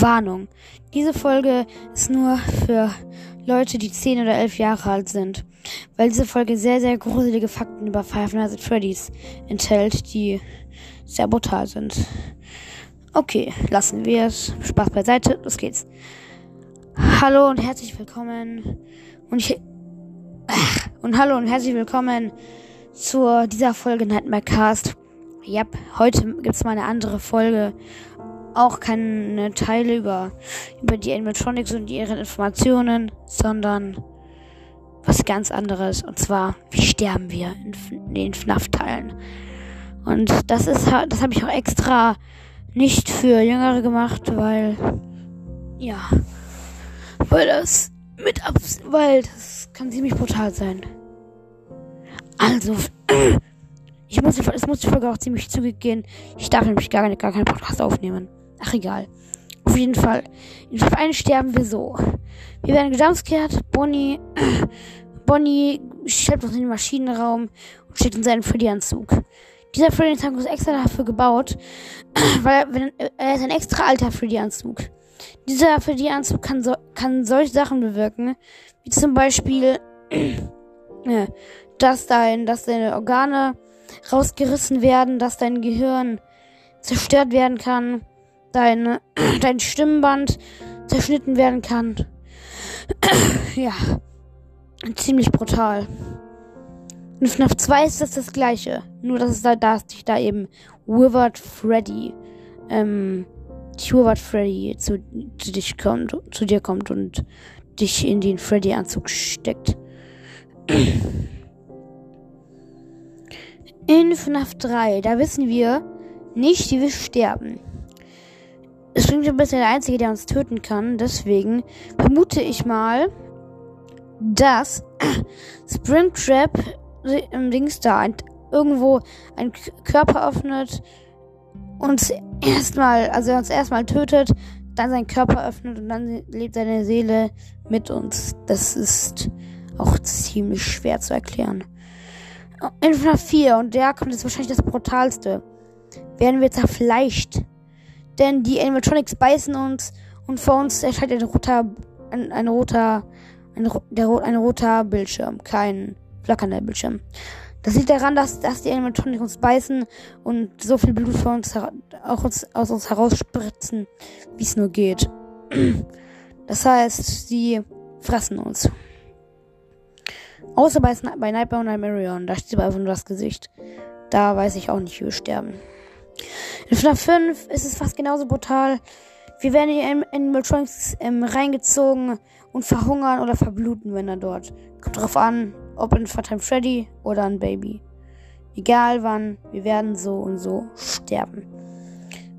Warnung. Diese Folge ist nur für Leute, die 10 oder 11 Jahre alt sind, weil diese Folge sehr, sehr gruselige Fakten über Five Nights at Freddy's enthält, die sehr brutal sind. Okay, lassen wir es. Spaß beiseite, los geht's. Hallo und herzlich willkommen und ich und hallo und herzlich willkommen zu dieser Folge Nightmare Cast. Ja, heute gibt's mal eine andere Folge auch keine Teile über, über die Animatronics und ihren Informationen, sondern was ganz anderes. Und zwar, wie sterben wir in, in den FNAF-Teilen. Und das ist, das habe ich auch extra nicht für Jüngere gemacht, weil, ja, weil das mit Abs, weil das kann ziemlich brutal sein. Also, ich muss, es muss die Folge auch ziemlich zügig gehen. Ich darf nämlich gar, gar keinen Podcast aufnehmen. Ach egal. Auf jeden Fall. In Staffel 1 sterben wir so. Wir werden gejumpscared. Bonnie, Bonnie schleppt uns in den Maschinenraum und steht in seinem Freddy-Anzug. Dieser Freddy-Anzug ist extra dafür gebaut, weil er, er ist ein extra alter Freddy-Anzug. Dieser Freddy-Anzug kann, so, kann solche Sachen bewirken, wie zum Beispiel, dass, dein, dass deine Organe rausgerissen werden, dass dein Gehirn zerstört werden kann, dein, dein Stimmband zerschnitten werden kann. ja. Ziemlich brutal. In FNAF 2 ist das das gleiche. Nur, dass es da, da sich da eben Withered Freddy, ähm, Withered Freddy zu, zu dich kommt, zu dir kommt und dich in den Freddy-Anzug steckt. In FNAF 3, da wissen wir nicht, wie wir sterben. Ist ja der Einzige, der uns töten kann. Deswegen vermute ich mal, dass Springtrap im Dings da ein, irgendwo einen Körper öffnet, uns erstmal, also uns erstmal tötet, dann seinen Körper öffnet und dann lebt seine Seele mit uns. Das ist auch ziemlich schwer zu erklären. In FNAF 4, und der kommt jetzt wahrscheinlich das brutalste, werden wir zerfleischt denn die Animatronics beißen uns und vor uns erscheint ein roter, ein, ein roter, ein, der, ein roter Bildschirm, kein flackernder Bildschirm. Das liegt daran, dass, dass die Animatronics uns beißen und so viel Blut von uns, auch uns, aus uns herausspritzen, wie es nur geht. Das heißt, sie fressen uns. Außer bei, bei Nightmare und Nightmarion, da steht aber einfach nur das Gesicht. Da weiß ich auch nicht, wie wir sterben. In FNAF 5 ist es fast genauso brutal. Wir werden in Animatronics ähm, reingezogen und verhungern oder verbluten, wenn er dort. Kommt drauf an, ob ein Fatal Freddy oder ein Baby. Egal wann, wir werden so und so sterben.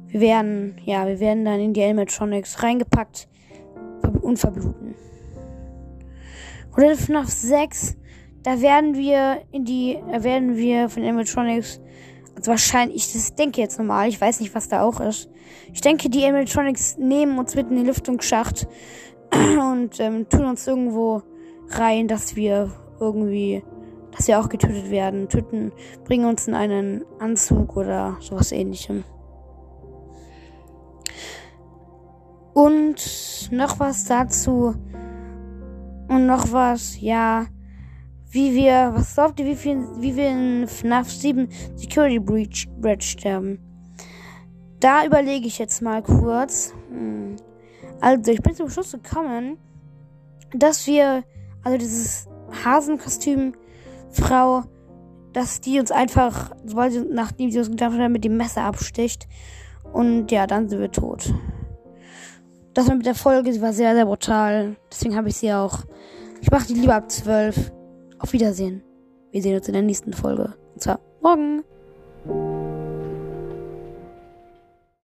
Wir werden, ja, wir werden dann in die Animatronics reingepackt und verbluten. Und in FNAF 6, da werden wir in die, da werden wir von Animatronics also wahrscheinlich, das denke jetzt normal, ich weiß nicht, was da auch ist. Ich denke, die Animatronics nehmen uns mit in den Lüftungsschacht und ähm, tun uns irgendwo rein, dass wir irgendwie, dass wir auch getötet werden, töten, bringen uns in einen Anzug oder sowas ähnlichem. Und noch was dazu. Und noch was, ja wie wir, was glaubt ihr, wie, viel, wie wir in FNAF 7 Security Breach, Breach sterben? Da überlege ich jetzt mal kurz. Hm. Also, ich bin zum Schluss gekommen, dass wir, also dieses Hasenkostüm, Frau, dass die uns einfach, sobald sie, nachdem sie uns gedacht hat, mit dem Messer absticht. Und ja, dann sind wir tot. Das war mit der Folge, sie war sehr, sehr brutal. Deswegen habe ich sie auch. Ich mache die lieber ab 12. Auf Wiedersehen. Wir sehen uns in der nächsten Folge. Und zwar morgen.